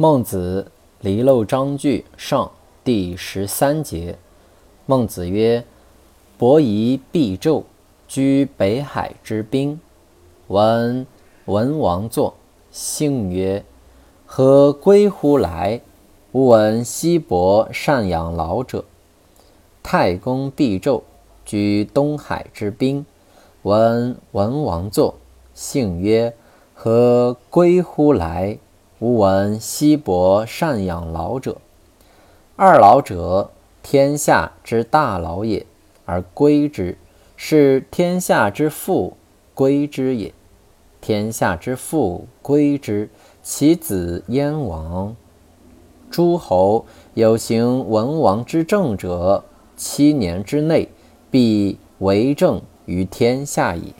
孟子离娄章句上第十三节。孟子曰：“伯夷必纣，居北海之滨。闻文王作，信曰：‘何归乎来？’吾闻西伯善养老者。太公必纣，居东海之滨。闻文王作，信曰：‘何归乎来？’”吾闻西伯善养老者，二老者，天下之大老也，而归之，是天下之父归之也。天下之父归之，其子燕王？诸侯有行文王之政者，七年之内必为政于天下矣。